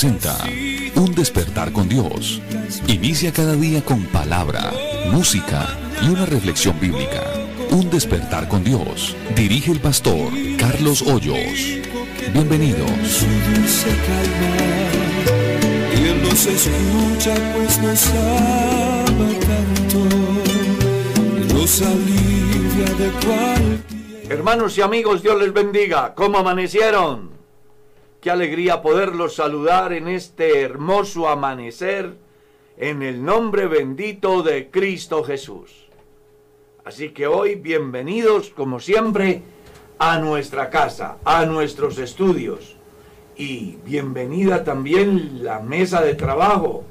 presenta Un despertar con Dios. Inicia cada día con palabra, música y una reflexión bíblica. Un despertar con Dios. Dirige el pastor Carlos Hoyos. Bienvenidos. Su dulce calma. Y él nos escucha pues nos ama tanto. Y nos alivia de cualquier Hermanos y amigos, Dios les bendiga. ¿Cómo amanecieron? Qué alegría poderlos saludar en este hermoso amanecer en el nombre bendito de Cristo Jesús. Así que hoy bienvenidos como siempre a nuestra casa, a nuestros estudios y bienvenida también la mesa de trabajo.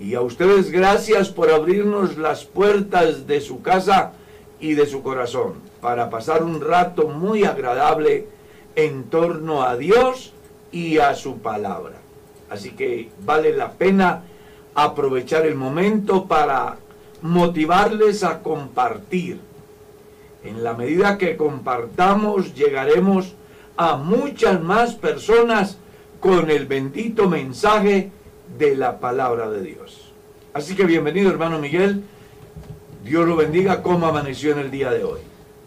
Y a ustedes gracias por abrirnos las puertas de su casa y de su corazón para pasar un rato muy agradable en torno a Dios y a su palabra. Así que vale la pena aprovechar el momento para motivarles a compartir. En la medida que compartamos llegaremos a muchas más personas con el bendito mensaje de la palabra de Dios. Así que bienvenido hermano Miguel. Dios lo bendiga como amaneció en el día de hoy.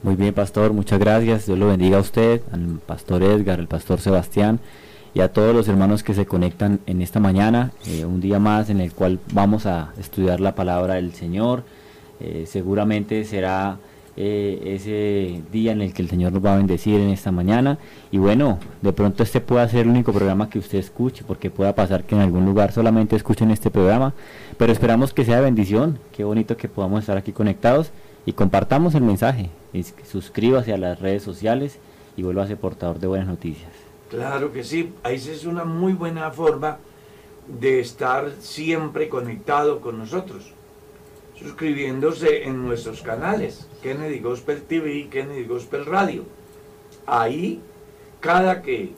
Muy bien, pastor, muchas gracias. Dios lo bendiga a usted, al pastor Edgar, al pastor Sebastián y a todos los hermanos que se conectan en esta mañana, eh, un día más en el cual vamos a estudiar la palabra del Señor. Eh, seguramente será eh, ese día en el que el Señor nos va a bendecir en esta mañana. Y bueno, de pronto este pueda ser el único programa que usted escuche, porque pueda pasar que en algún lugar solamente escuchen este programa, pero esperamos que sea bendición. Qué bonito que podamos estar aquí conectados y compartamos el mensaje. Suscríbase a las redes sociales y ser portador de buenas noticias. Claro que sí, esa es una muy buena forma de estar siempre conectado con nosotros, suscribiéndose en nuestros canales, Kennedy Gospel TV y Kennedy Gospel Radio. Ahí, cada que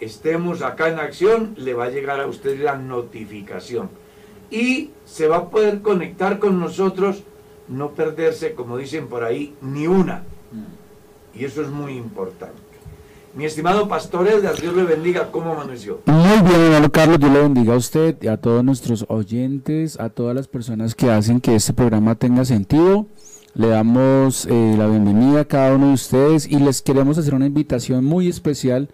estemos acá en acción, le va a llegar a usted la notificación. Y se va a poder conectar con nosotros, no perderse, como dicen por ahí, ni una. Y eso es muy importante. Mi estimado pastor Edgar, Dios le bendiga. ¿Cómo amaneció? Muy bien, hermano Carlos, Dios le bendiga a usted y a todos nuestros oyentes, a todas las personas que hacen que este programa tenga sentido. Le damos eh, la bienvenida a cada uno de ustedes y les queremos hacer una invitación muy especial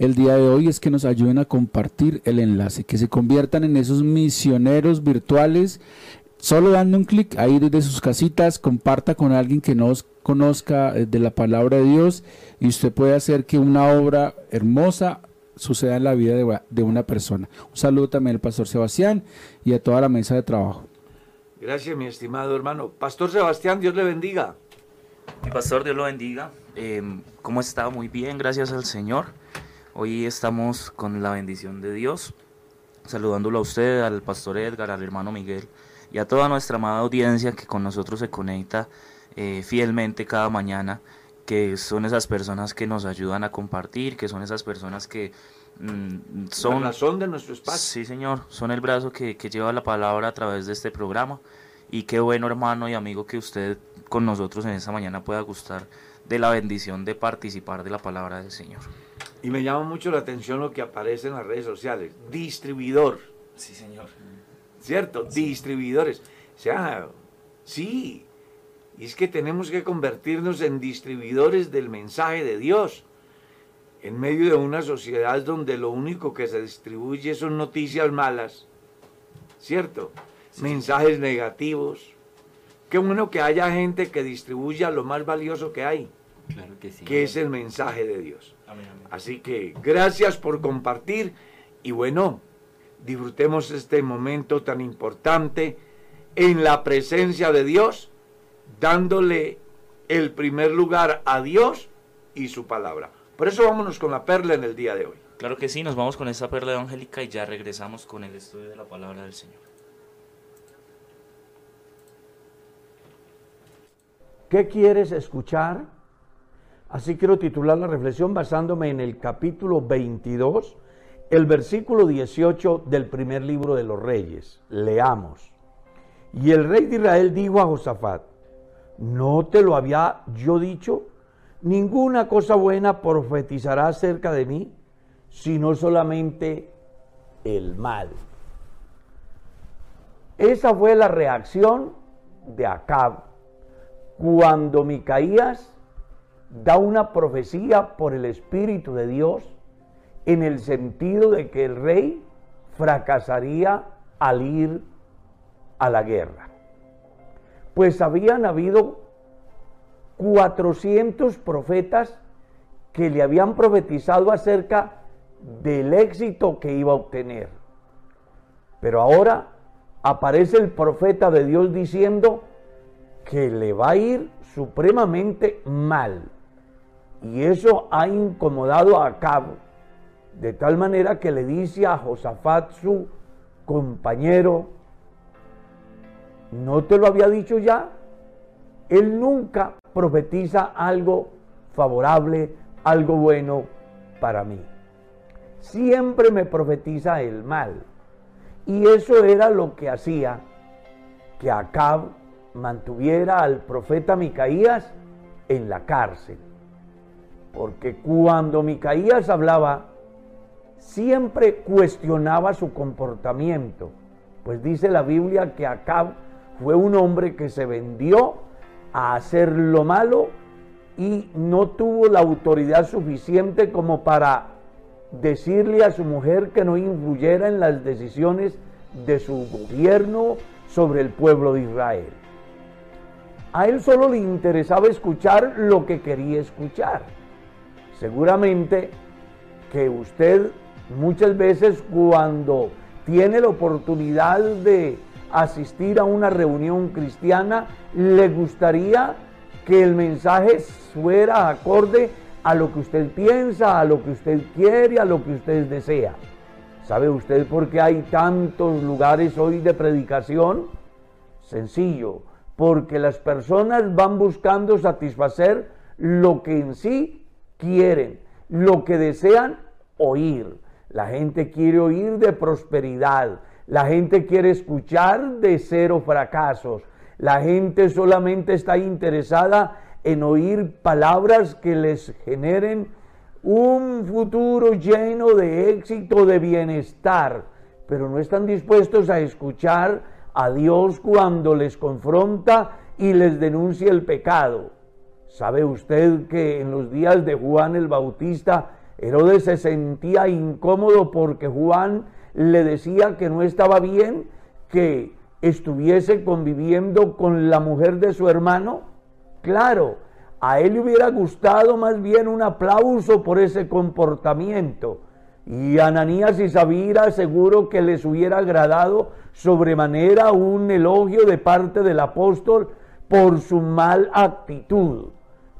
el día de hoy, es que nos ayuden a compartir el enlace, que se conviertan en esos misioneros virtuales solo dando un clic ahí desde sus casitas, comparta con alguien que nos conozca eh, de la palabra de Dios y usted puede hacer que una obra hermosa suceda en la vida de, de una persona. Un saludo también al pastor Sebastián y a toda la mesa de trabajo. Gracias, mi estimado hermano. Pastor Sebastián, Dios le bendiga. Mi pastor, Dios lo bendiga. Eh, ¿Cómo está? Muy bien, gracias al Señor. Hoy estamos con la bendición de Dios, saludándolo a usted, al pastor Edgar, al hermano Miguel y a toda nuestra amada audiencia que con nosotros se conecta eh, fielmente cada mañana, que son esas personas que nos ayudan a compartir, que son esas personas que mm, son... La razón de nuestro espacio. Sí, señor, son el brazo que, que lleva la palabra a través de este programa. Y qué bueno, hermano y amigo, que usted con nosotros en esta mañana pueda gustar de la bendición de participar de la palabra del Señor. Y me llama mucho la atención lo que aparece en las redes sociales. Distribuidor. Sí, señor. ¿Cierto? Distribuidores. O sea, sí. Y es que tenemos que convertirnos en distribuidores del mensaje de Dios. En medio de una sociedad donde lo único que se distribuye son noticias malas. ¿Cierto? Mensajes negativos. Qué bueno que haya gente que distribuya lo más valioso que hay, Claro que sí. que es el mensaje de Dios. Así que gracias por compartir y bueno, disfrutemos este momento tan importante en la presencia de Dios, dándole el primer lugar a Dios y su palabra. Por eso vámonos con la perla en el día de hoy. Claro que sí, nos vamos con esta perla evangélica y ya regresamos con el estudio de la palabra del Señor. ¿Qué quieres escuchar? Así quiero titular la reflexión basándome en el capítulo 22, el versículo 18 del primer libro de los reyes. Leamos. Y el rey de Israel dijo a Josafat, ¿No te lo había yo dicho? Ninguna cosa buena profetizará acerca de mí, sino solamente el mal. Esa fue la reacción de Acab cuando Micaías da una profecía por el Espíritu de Dios en el sentido de que el rey fracasaría al ir a la guerra. Pues habían habido 400 profetas que le habían profetizado acerca del éxito que iba a obtener. Pero ahora aparece el profeta de Dios diciendo que le va a ir supremamente mal. Y eso ha incomodado a Cabo, de tal manera que le dice a Josafat, su compañero, ¿no te lo había dicho ya? Él nunca profetiza algo favorable, algo bueno para mí. Siempre me profetiza el mal. Y eso era lo que hacía que Acab mantuviera al profeta Micaías en la cárcel. Porque cuando Micaías hablaba, siempre cuestionaba su comportamiento. Pues dice la Biblia que Acab fue un hombre que se vendió a hacer lo malo y no tuvo la autoridad suficiente como para decirle a su mujer que no influyera en las decisiones de su gobierno sobre el pueblo de Israel. A él solo le interesaba escuchar lo que quería escuchar. Seguramente que usted muchas veces cuando tiene la oportunidad de asistir a una reunión cristiana, le gustaría que el mensaje fuera acorde a lo que usted piensa, a lo que usted quiere, a lo que usted desea. ¿Sabe usted por qué hay tantos lugares hoy de predicación? Sencillo, porque las personas van buscando satisfacer lo que en sí quieren, lo que desean oír. La gente quiere oír de prosperidad, la gente quiere escuchar de cero fracasos, la gente solamente está interesada en oír palabras que les generen un futuro lleno de éxito, de bienestar, pero no están dispuestos a escuchar a Dios cuando les confronta y les denuncia el pecado. ¿Sabe usted que en los días de Juan el Bautista, Herodes se sentía incómodo porque Juan le decía que no estaba bien que estuviese conviviendo con la mujer de su hermano? Claro, a él le hubiera gustado más bien un aplauso por ese comportamiento. Y Ananías y Sabira seguro que les hubiera agradado sobremanera un elogio de parte del apóstol por su mal actitud.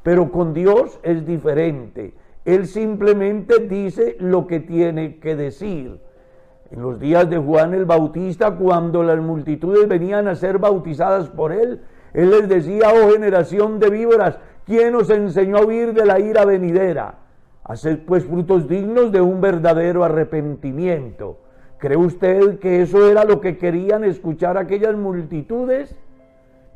Pero con Dios es diferente. Él simplemente dice lo que tiene que decir. En los días de Juan el Bautista, cuando las multitudes venían a ser bautizadas por él, él les decía, oh generación de víboras, ¿quién os enseñó a huir de la ira venidera? Haced pues frutos dignos de un verdadero arrepentimiento. ¿Cree usted que eso era lo que querían escuchar aquellas multitudes?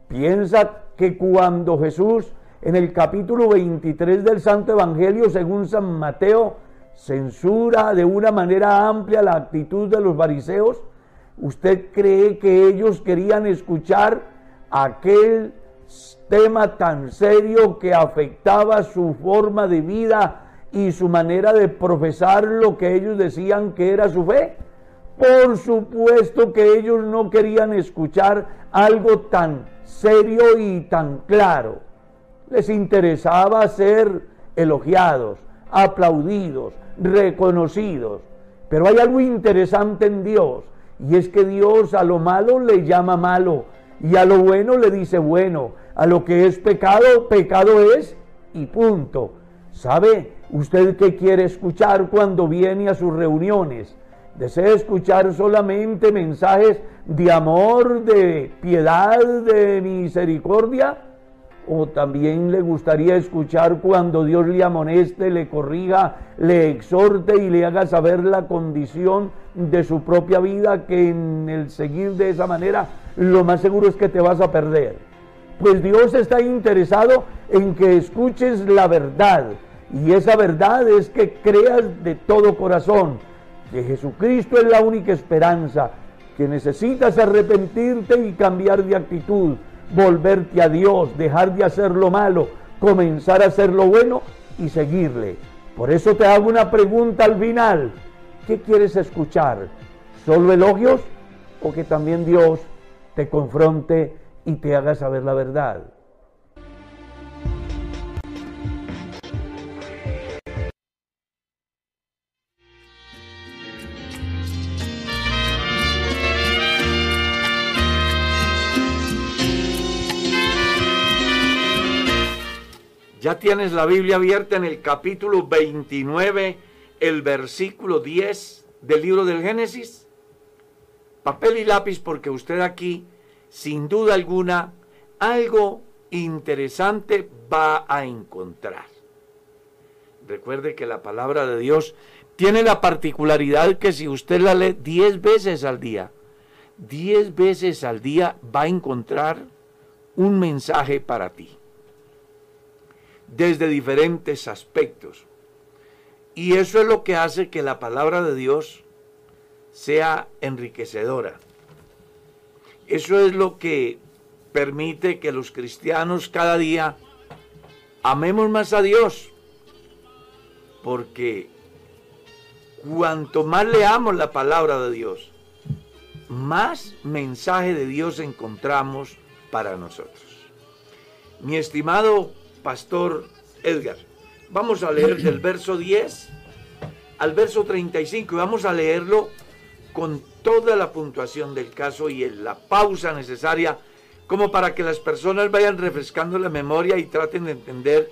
Piensa que cuando Jesús en el capítulo 23 del Santo Evangelio, según San Mateo, censura de una manera amplia la actitud de los fariseos, ¿usted cree que ellos querían escuchar aquel tema tan serio que afectaba su forma de vida y su manera de profesar lo que ellos decían que era su fe. Por supuesto que ellos no querían escuchar algo tan serio y tan claro. Les interesaba ser elogiados, aplaudidos, reconocidos. Pero hay algo interesante en Dios y es que Dios a lo malo le llama malo y a lo bueno le dice bueno, a lo que es pecado, pecado es y punto. ¿Sabe usted qué quiere escuchar cuando viene a sus reuniones? ¿Desea escuchar solamente mensajes de amor, de piedad, de misericordia? ¿O también le gustaría escuchar cuando Dios le amoneste, le corriga, le exhorte y le haga saber la condición de su propia vida que en el seguir de esa manera lo más seguro es que te vas a perder. Pues Dios está interesado en que escuches la verdad. Y esa verdad es que creas de todo corazón que Jesucristo es la única esperanza, que necesitas arrepentirte y cambiar de actitud, volverte a Dios, dejar de hacer lo malo, comenzar a hacer lo bueno y seguirle. Por eso te hago una pregunta al final. ¿Qué quieres escuchar? ¿Solo elogios o que también Dios te confronte y te haga saber la verdad? Ya tienes la Biblia abierta en el capítulo 29, el versículo 10 del libro del Génesis. Papel y lápiz porque usted aquí, sin duda alguna, algo interesante va a encontrar. Recuerde que la palabra de Dios tiene la particularidad que si usted la lee 10 veces al día, 10 veces al día va a encontrar un mensaje para ti desde diferentes aspectos. Y eso es lo que hace que la palabra de Dios sea enriquecedora. Eso es lo que permite que los cristianos cada día amemos más a Dios. Porque cuanto más leamos la palabra de Dios, más mensaje de Dios encontramos para nosotros. Mi estimado Pastor Edgar. Vamos a leer del verso 10 al verso 35 y vamos a leerlo con toda la puntuación del caso y la pausa necesaria como para que las personas vayan refrescando la memoria y traten de entender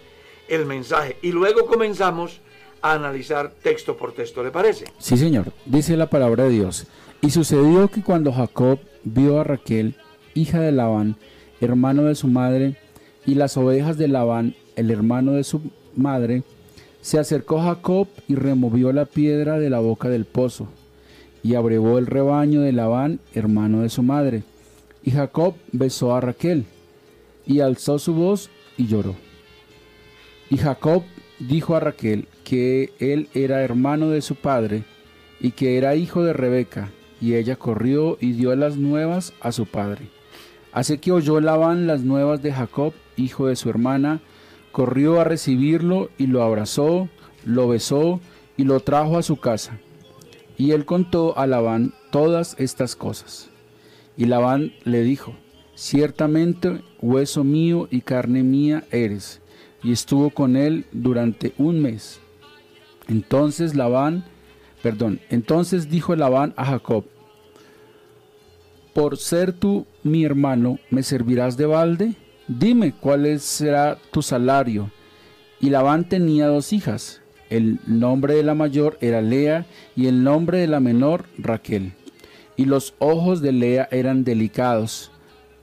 el mensaje. Y luego comenzamos a analizar texto por texto, ¿le parece? Sí, señor. Dice la palabra de Dios. Y sucedió que cuando Jacob vio a Raquel, hija de Labán, hermano de su madre, y las ovejas de Labán, el hermano de su madre, se acercó Jacob y removió la piedra de la boca del pozo, y abrevó el rebaño de Labán, hermano de su madre. Y Jacob besó a Raquel, y alzó su voz y lloró. Y Jacob dijo a Raquel que él era hermano de su padre, y que era hijo de Rebeca, y ella corrió y dio las nuevas a su padre. Así que oyó Labán las nuevas de Jacob, hijo de su hermana, corrió a recibirlo y lo abrazó, lo besó y lo trajo a su casa. Y él contó a Labán todas estas cosas. Y Labán le dijo, ciertamente hueso mío y carne mía eres. Y estuvo con él durante un mes. Entonces Labán, perdón, entonces dijo Labán a Jacob, por ser tú mi hermano, ¿me servirás de balde? Dime cuál será tu salario. Y Labán tenía dos hijas. El nombre de la mayor era Lea y el nombre de la menor Raquel. Y los ojos de Lea eran delicados,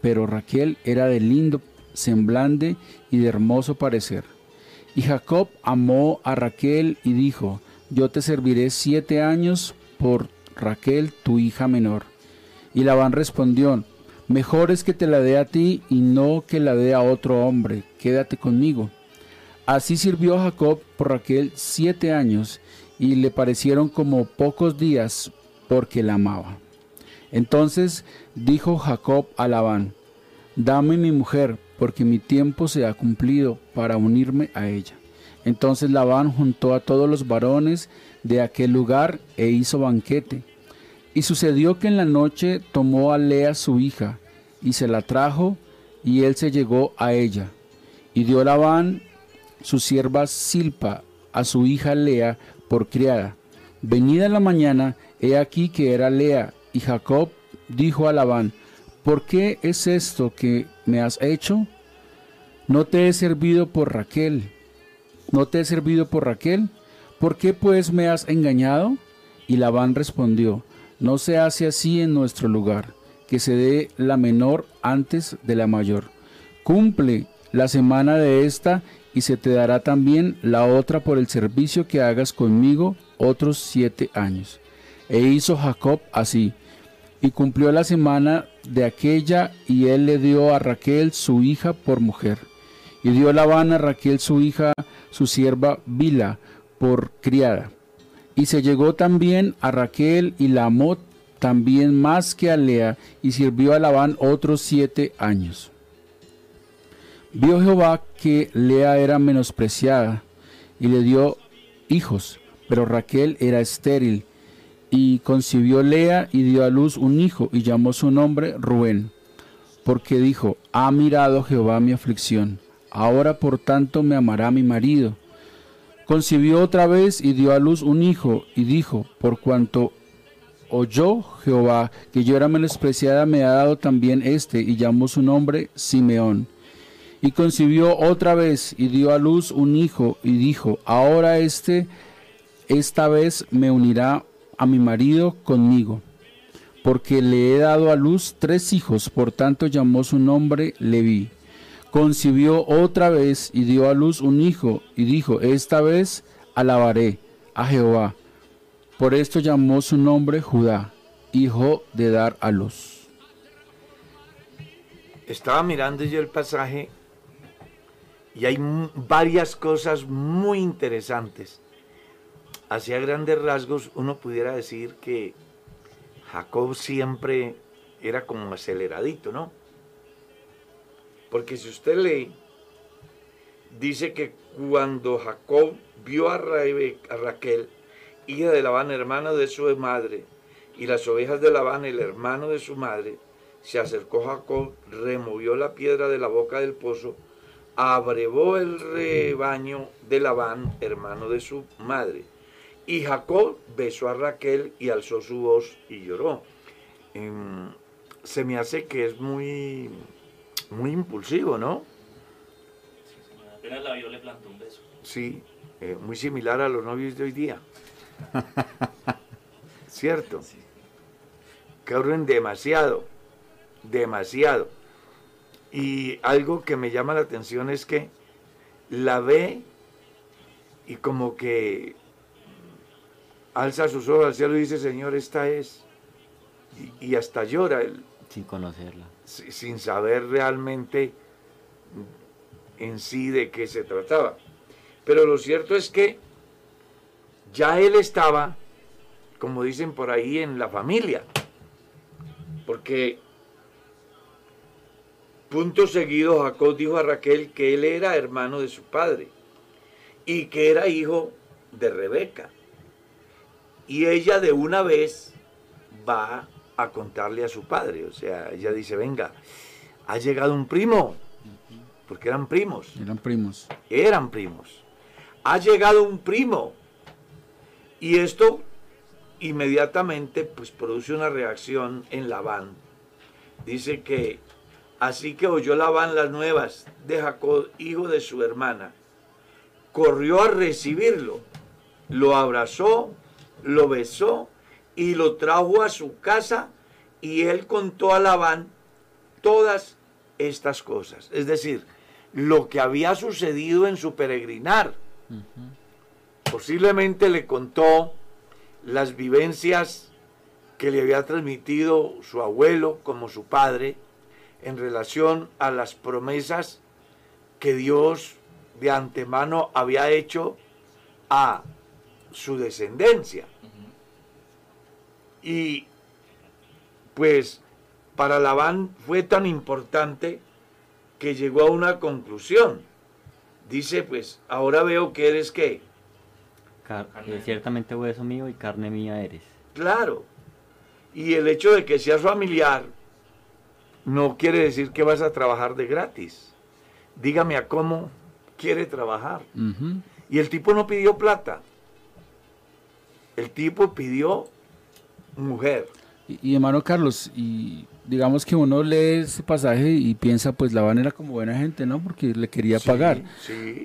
pero Raquel era de lindo semblante y de hermoso parecer. Y Jacob amó a Raquel y dijo, yo te serviré siete años por Raquel, tu hija menor. Y Labán respondió, mejor es que te la dé a ti y no que la dé a otro hombre, quédate conmigo. Así sirvió Jacob por Raquel siete años y le parecieron como pocos días porque la amaba. Entonces dijo Jacob a Labán, dame mi mujer, porque mi tiempo se ha cumplido para unirme a ella. Entonces Labán juntó a todos los varones de aquel lugar e hizo banquete y sucedió que en la noche tomó a Lea su hija, y se la trajo, y él se llegó a ella. Y dio Labán su sierva Silpa a su hija Lea por criada. Venida la mañana, he aquí que era Lea, y Jacob dijo a Labán, ¿por qué es esto que me has hecho? No te he servido por Raquel. ¿No te he servido por Raquel? ¿Por qué pues me has engañado? Y Labán respondió, no se hace así en nuestro lugar, que se dé la menor antes de la mayor. Cumple la semana de esta y se te dará también la otra por el servicio que hagas conmigo otros siete años. E hizo Jacob así. Y cumplió la semana de aquella y él le dio a Raquel su hija por mujer. Y dio Labán a Raquel su hija, su sierva Bila, por criada. Y se llegó también a Raquel y la amó también más que a Lea, y sirvió a Labán otros siete años. Vio Jehová que Lea era menospreciada, y le dio hijos, pero Raquel era estéril, y concibió Lea y dio a luz un hijo, y llamó su nombre Rubén, porque dijo, ha mirado Jehová mi aflicción, ahora por tanto me amará mi marido. Concibió otra vez y dio a luz un hijo, y dijo, por cuanto oyó Jehová que yo era menospreciada, me ha dado también este, y llamó su nombre Simeón. Y concibió otra vez y dio a luz un hijo, y dijo, ahora este, esta vez me unirá a mi marido conmigo, porque le he dado a luz tres hijos, por tanto llamó su nombre Leví. Concibió otra vez y dio a luz un hijo, y dijo, esta vez alabaré a Jehová. Por esto llamó su nombre Judá, hijo de dar a luz. Estaba mirando yo el pasaje y hay varias cosas muy interesantes. Hacia grandes rasgos uno pudiera decir que Jacob siempre era como aceleradito, ¿no? Porque si usted lee, dice que cuando Jacob vio a, a Raquel, hija de Labán, hermana de su madre, y las ovejas de Labán, el hermano de su madre, se acercó Jacob, removió la piedra de la boca del pozo, abrevó el rebaño de Labán, hermano de su madre. Y Jacob besó a Raquel y alzó su voz y lloró. Em, se me hace que es muy, muy impulsivo, ¿no? Apenas la vio le plantó un beso. Sí, eh, muy similar a los novios de hoy día. ¿Cierto? Corren demasiado, demasiado. Y algo que me llama la atención es que la ve y como que alza sus ojos al cielo y dice, Señor, esta es. Y, hasta llora. Sin conocerla. Sin saber realmente en sí de qué se trataba. Pero lo cierto es que ya él estaba, como dicen por ahí, en la familia. Porque punto seguido Jacob dijo a Raquel que él era hermano de su padre y que era hijo de Rebeca. Y ella de una vez va a contarle a su padre. O sea, ella dice, venga, ha llegado un primo. Porque eran primos. Eran primos. Eran primos. Ha llegado un primo. Y esto inmediatamente pues produce una reacción en Labán. Dice que así que oyó Labán las nuevas de Jacob, hijo de su hermana, corrió a recibirlo, lo abrazó, lo besó y lo trajo a su casa y él contó a Labán todas estas cosas. Es decir, lo que había sucedido en su peregrinar. Posiblemente le contó las vivencias que le había transmitido su abuelo como su padre en relación a las promesas que Dios de antemano había hecho a su descendencia. Y pues para Labán fue tan importante que llegó a una conclusión. Dice, pues, ahora veo que eres qué? Eh, ciertamente hueso mío y carne mía eres. Claro. Y el hecho de que seas familiar no quiere decir que vas a trabajar de gratis. Dígame a cómo quiere trabajar. Y el tipo no pidió plata. El tipo pidió mujer. Y, hermano Carlos, y digamos que uno lee ese pasaje y piensa, pues la era como buena gente, ¿no? Porque le quería pagar.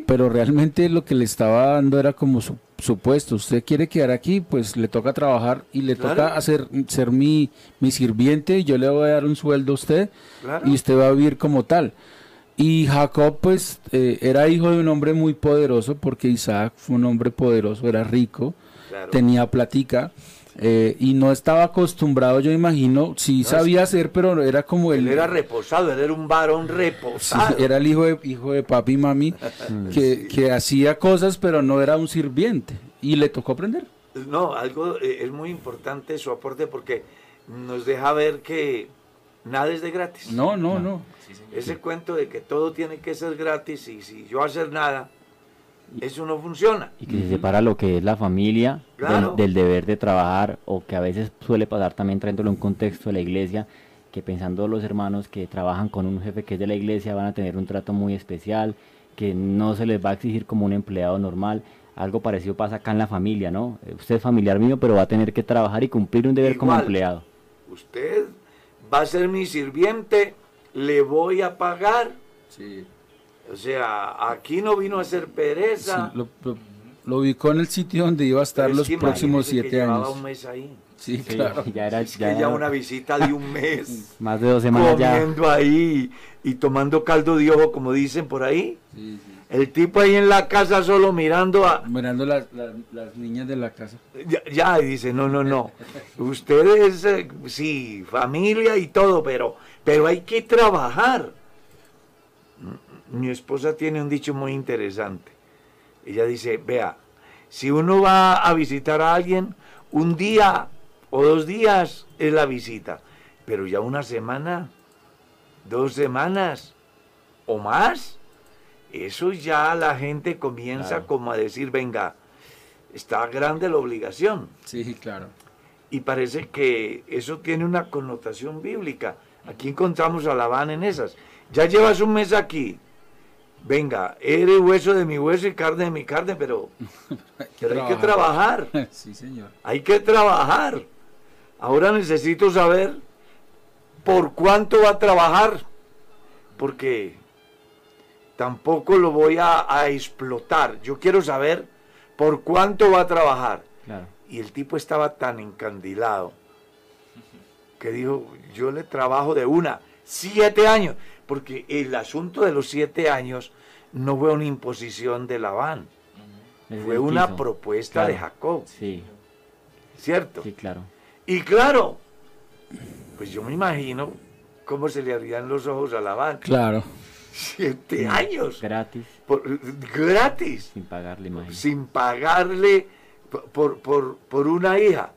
Pero realmente lo que le estaba dando era como su, puesto. Usted quiere quedar aquí, pues le toca trabajar y le toca hacer ser mi, mi sirviente y yo le voy a dar un sueldo a usted y usted va a vivir como tal. Y Jacob, pues, eh, era hijo de un hombre muy poderoso, porque Isaac fue un hombre poderoso, era rico, tenía platica eh, y no estaba acostumbrado, yo imagino, sí es- sabía hacer, pero era como Él el... era reposado, él era un varón Sí, reposado. era el hijo de, hijo de papi y mami que, que hacía cosas, pero no era un sirviente. Y le tocó aprender. No, algo eh, es muy importante su aporte porque nos deja ver que nada es de gratis. No, no, no. Ese cuento de que todo tiene que ser gratis y si yo hacer nada, eso no funciona. y que se separa lo que es la familia del- Claro. del, deber de trabajar o que a veces suele pasar también trayéndolo en un contexto de la iglesia que pensando los hermanos que trabajan con un jefe que es de la iglesia van a tener un trato muy especial que no se les va a exigir como un empleado normal algo parecido pasa acá en la familia no Eh, usted es familiar mío pero va a tener que trabajar y cumplir un deber como empleado Usted va a ser mi sirviente, le voy a pagar. O sea, aquí no vino a hacer pereza. Sí, lo, lo- lo ubicó en el sitio donde iba a estar es los que próximos que siete llevaba años. un mes ahí. Sí, Sí, claro. ya era, Es ya que ya una visita de un mes. más de dos semanas ya comiendo ahí y tomando caldo de ojo, como dicen por ahí. El tipo ahí en la casa solo mirando a... Mirando las, las, las niñas de la casa. Ya, ya, y dice, no, no, no. Ustedes, eh, sí, familia y todo, pero, pero hay que trabajar. Mi esposa tiene un dicho muy interesante. Ella dice, vea, si uno va a visitar a alguien, un día o dos días es la visita, pero ya una semana, dos semanas o más, eso ya la gente comienza Claro. como a decir, venga, está grande la obligación. Sí, claro. Y parece que eso tiene una connotación bíblica. Aquí encontramos a Labán en esas. Ya llevas un mes aquí. Venga, eres hueso de mi hueso y carne de mi carne, pero, pero hay que trabajar. Sí, señor. Hay que trabajar. Ahora necesito saber por cuánto va a trabajar. Porque tampoco lo voy a, a explotar. Yo quiero saber por cuánto va a trabajar. claro Y el tipo estaba tan encandilado que dijo, yo le trabajo de una, siete años, porque el asunto de los siete años no fue una imposición de Labán, fue una quiso. propuesta de. Jacob, sí. ¿cierto? sí claro. Y claro, pues yo me imagino cómo se le abrían los ojos a Labán, Claro. siete años, gratis. Por- gratis, sin pagarle imagínate. Sin pagarle por- por, por, por una hija.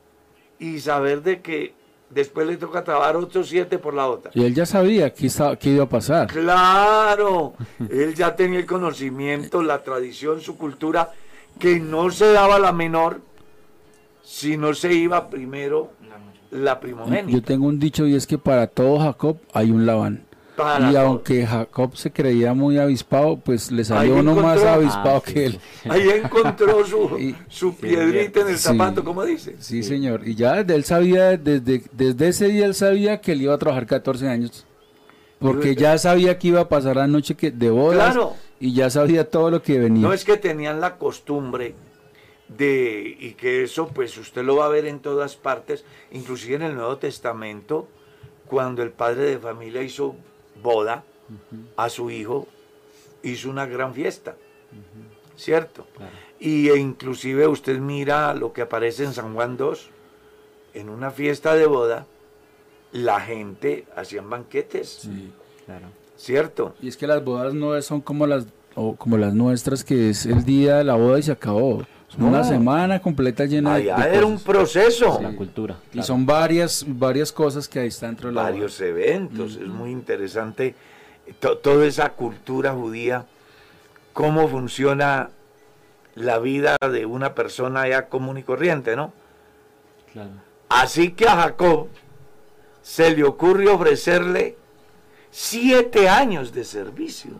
Y saber de que después le toca trabajar otros siete por la otra. Y él ya sabía qué, estaba, qué iba a pasar. Claro, él ya tenía el conocimiento, la tradición, su cultura, que no se daba la menor si no se iba primero la Yo primogénita. tengo un dicho y es que para todo Jacob hay un Labán. Y aunque Jacob se creía muy avispado, pues le salió Ahí uno más avispado Ah, sí, que él. sí. Ahí encontró su, Y- su piedrita en el Sí. zapato, como dice. Sí, señor. Y ya desde él sabía, desde, desde ese día él sabía que él iba a trabajar 14 años. Porque ya sabía que iba a pasar la noche que, de bodas. Claro. Y ya sabía todo lo que venía. No es que tenían la costumbre de, y que eso pues usted lo va a ver en todas partes, inclusive en el Nuevo Testamento, cuando el padre de familia hizo boda a su hijo, hizo una gran fiesta, ¿cierto? Claro. Y e inclusive usted mira lo que aparece en San Juan 2, en una fiesta de boda, la gente hacían banquetes, Sí. claro ¿cierto? Y es que las bodas no son como las o como las nuestras, que es el día de la boda y se acabó. No. una semana completa llena de, Allá de era un proceso. la cultura Y claro. son varias, varias cosas que ahí están dentro de la varios eventos. Es muy interesante to- toda esa cultura judía, cómo funciona la vida de una persona ya común y corriente, ¿no? claro Así que a Jacob se le ocurre ofrecerle siete años de servicio.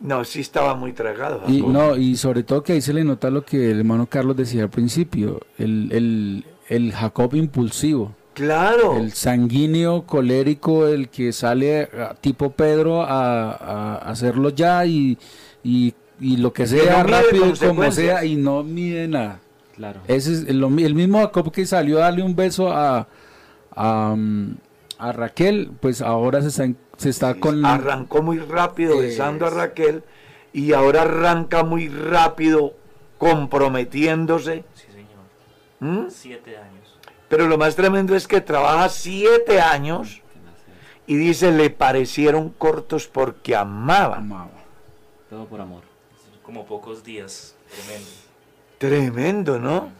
No, sí estaba muy tragado. Y, no, y sobre todo que ahí se le nota lo que el hermano Carlos decía al principio, el, el, el Jacob impulsivo, Claro. el sanguíneo, colérico, el que sale tipo Pedro a, a hacerlo ya y, y, y lo que Que sea no rápido como sea y no mide nada. claro Ese es el, el mismo Jacob que salió a darle un beso a, a, mm, a Raquel, pues ahora se está, en- se está con... Arrancó muy rápido Es- besando a Raquel y ahora arranca muy rápido comprometiéndose Sí, señor. ¿Mm? Siete años. Pero lo más tremendo es que trabaja siete años y dice le parecieron cortos porque amaba. Amaba. Todo por amor. Como pocos días. Tremendo. Tremendo, ¿no?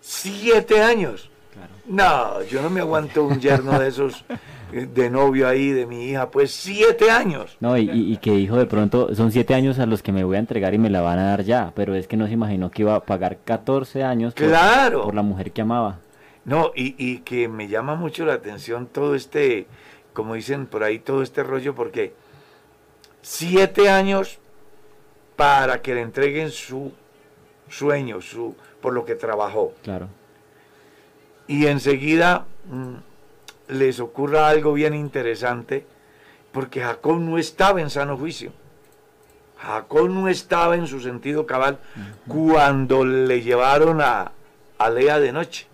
Siete años. Claro. No, yo no me aguanto un yerno de esos eh, de novio ahí de mi hija, pues siete años. No, y, y- y que dijo de pronto, son siete años a los que me voy a entregar y me la van a dar ya, pero es que no se imaginó que iba a pagar 14 años por, Claro. por la mujer que amaba. No, y, y que me llama mucho la atención todo este, como dicen por ahí, todo este rollo, porque siete años para que le entreguen su sueño, su, por lo que trabajó. Claro. Y enseguida mm, les ocurra algo bien interesante, porque Jacob no estaba en sano juicio. Jacob no estaba en su sentido cabal cuando le llevaron a, a Lea de noche.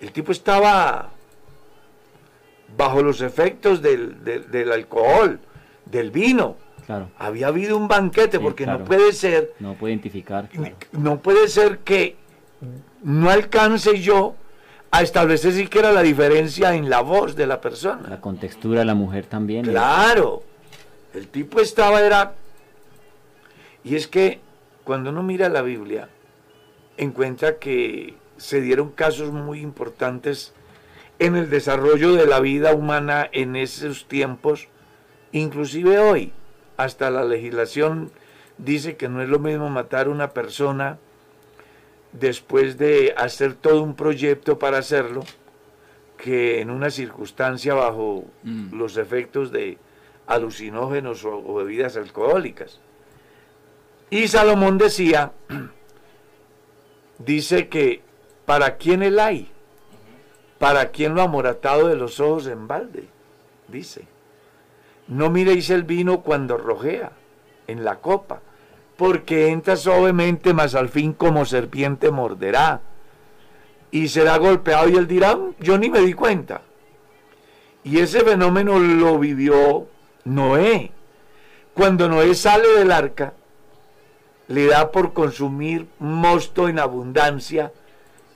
El tipo estaba bajo los efectos del, del- del alcohol, del vino. Claro. Había habido un banquete, Sí, porque claro. no puede ser No puede identificar. claro. no puede ser que no alcance yo a establecer siquiera la diferencia en la voz de la persona. La contextura de la mujer también. es- Claro, el tipo estaba, era... Y es que cuando uno mira la Biblia, encuentra que se dieron casos muy importantes en el desarrollo de la vida humana en esos tiempos, inclusive hoy. Hasta la legislación dice que no es lo mismo matar a una persona después de hacer todo un proyecto para hacerlo, que en una circunstancia bajo Mm. los efectos de alucinógenos o, o bebidas alcohólicas. Y Salomón decía, dice que para quién el hay, para quién lo amoratado de los ojos en balde, dice. No miréis el vino cuando rojea en la copa, porque entra suavemente, mas al fin como serpiente morderá. Y será golpeado y él dirá, "Mm, yo ni me di cuenta. Y ese fenómeno lo vivió Noé. Cuando Noé sale del arca, le da por consumir mosto en abundancia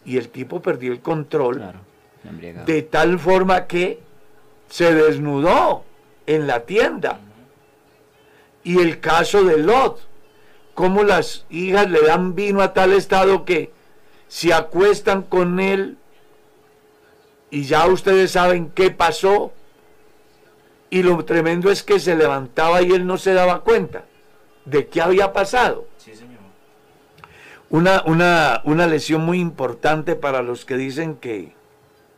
y el tipo perdió el control Claro. de tal forma que se desnudó en la tienda. Y el caso de Lot, como las hijas le dan vino a tal estado que se acuestan con él y ya ustedes saben qué pasó. Y lo tremendo es que se levantaba y él no se daba cuenta de qué había pasado. Sí, señor. Una, una, una lesión muy importante para los que dicen que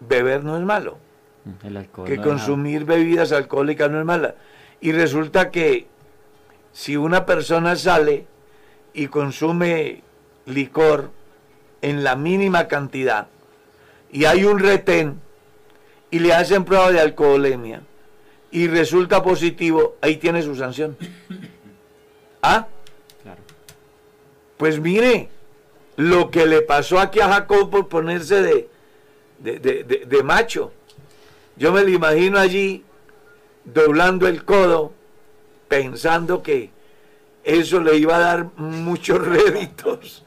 beber no es malo Mm, El alcohol. que no consumir bebidas alcohólicas no es mala. Y resulta que si una persona sale y consume licor en la mínima cantidad y hay un retén y le hacen prueba de alcoholemia y resulta positivo, ahí tiene su sanción. ¿Ah? Claro. Pues mire, lo que le pasó aquí a Jacob por ponerse de, de, de- de- de macho. Yo me lo imagino allí doblando el codo, pensando que eso le iba a dar muchos réditos.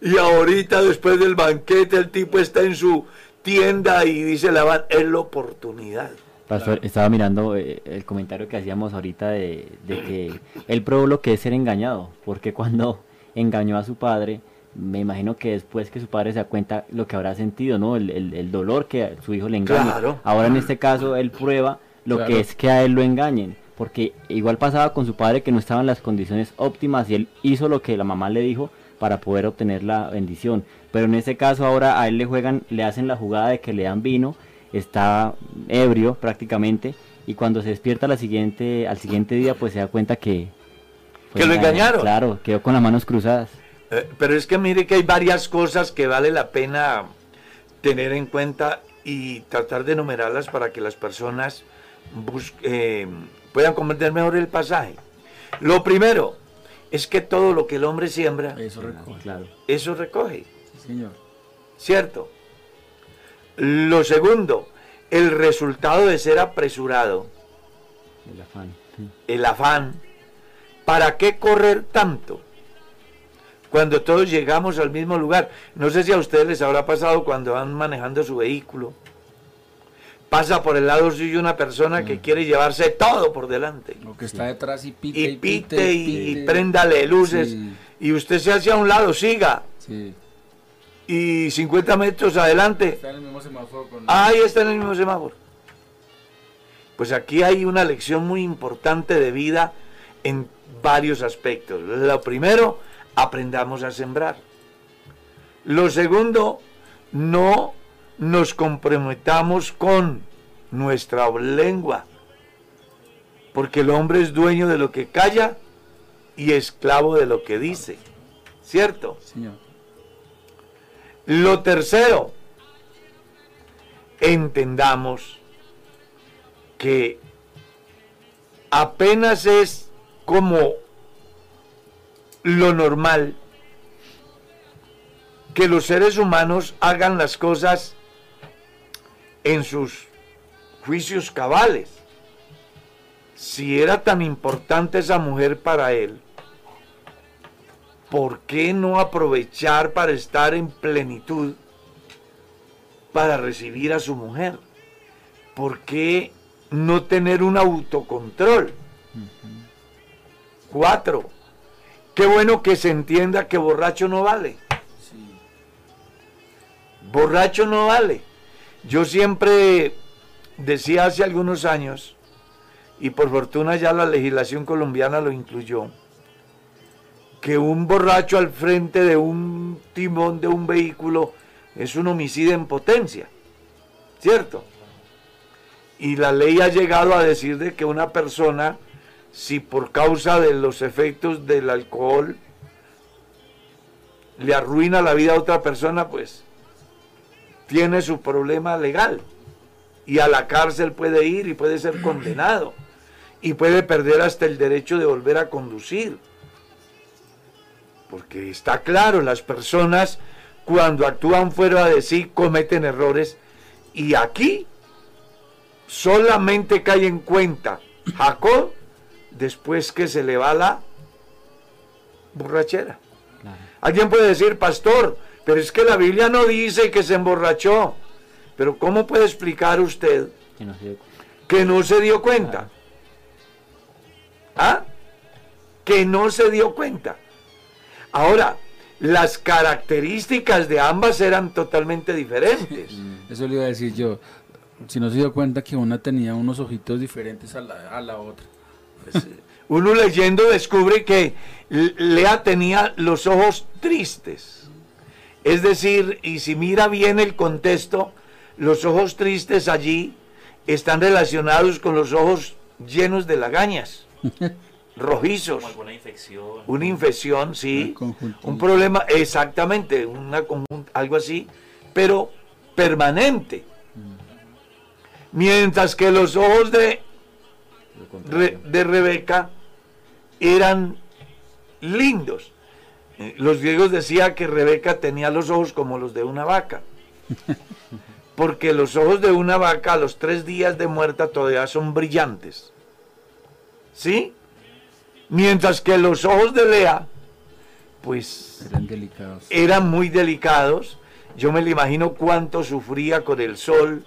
Y ahorita, después del banquete, el tipo está en su tienda y dice, la van, es la oportunidad. Pastor, estaba mirando eh, el comentario que hacíamos ahorita de, de que él probó lo que es ser engañado, porque cuando engañó a su padre, me imagino que después que su padre se da cuenta lo que habrá sentido, ¿no? El, el- el dolor que a su hijo le engaña. Claro. Ahora en este caso él prueba lo Claro. que es que a él lo engañen, porque igual pasaba con su padre que no estaba en las condiciones óptimas y él hizo lo que la mamá le dijo para poder obtener la bendición. Pero en este caso ahora a él le juegan, le hacen la jugada de que le dan vino, está ebrio prácticamente y cuando se despierta la siguiente, al siguiente día pues se da cuenta que... Que lo engañaron. Claro, quedó con las manos cruzadas. Eh, Pero es que mire que hay varias cosas que vale la pena tener en cuenta y tratar de enumerarlas para que las personas bus- eh, puedan comprender mejor el pasaje. Lo primero es que todo lo que el hombre siembra, Eso recoge. Claro. eso recoge, Sí, señor. ¿cierto? Lo segundo, el resultado de ser apresurado, El afán. sí. el afán, ¿para qué correr tanto? cuando todos llegamos al mismo lugar. No sé si a ustedes les habrá pasado cuando van manejando su vehículo. Pasa por el lado suyo una persona que quiere llevarse todo por delante. Lo que está detrás y pite Y pite y, préndale luces. Sí. Y usted se hace a un lado, siga. Sí. Y 50 metros adelante, Está en el mismo semáforo con... ahí está en el mismo semáforo. Pues aquí hay una lección muy importante de vida en varios aspectos. Lo primero, aprendamos a sembrar. Lo segundo, no nos comprometamos con nuestra lengua. Porque el hombre es dueño de lo que calla y esclavo de lo que dice. ¿Cierto? Señor. Lo tercero, entendamos que apenas es como lo normal que los seres humanos hagan las cosas en sus juicios cabales. Si era tan importante esa mujer para él, ¿por qué no aprovechar para estar en plenitud para recibir a su mujer? ¿Por qué no tener un autocontrol? Cuatro, qué bueno que se entienda que borracho no vale. Sí. Borracho no vale. Yo siempre decía hace algunos años, y por fortuna ya la legislación colombiana lo incluyó, que un borracho al frente de un timón de un vehículo es un homicidio en potencia, ¿cierto? Y la ley ha llegado a decir de que una persona, si por causa de los efectos del alcohol le arruina la vida a otra persona, pues tiene su problema legal y a la cárcel puede ir y puede ser condenado y puede perder hasta el derecho de volver a conducir. Porque está claro, las personas cuando actúan fuera de sí cometen errores y aquí solamente cae en cuenta Jacob después que se le va la borrachera. Alguien puede decir, pastor, pero es que la Biblia no dice que se emborrachó. Pero ¿cómo puede explicar usted Que no se dio- que no se dio cuenta? ¿Ah? Que no se dio cuenta. Ahora, las características de ambas eran totalmente diferentes. Eso le iba a decir yo. Si no se dio cuenta que una tenía unos ojitos diferentes a la, a la otra. Uno leyendo descubre que Lea tenía los ojos tristes. Es decir, y si mira bien el contexto, los ojos tristes allí están relacionados con los ojos llenos de lagañas, rojizos, Como alguna infección. una infección, sí, Una un problema, exactamente, una algo así, pero permanente. Mientras que los ojos de de Rebeca eran lindos. Los griegos decían que Rebeca tenía los ojos como los de una vaca. Porque los ojos de una vaca a los tres días de muerta todavía son brillantes. ¿Sí? Mientras que los ojos de Lea, pues Eran delicados. eran muy delicados. Yo me lo imagino cuánto sufría con el sol,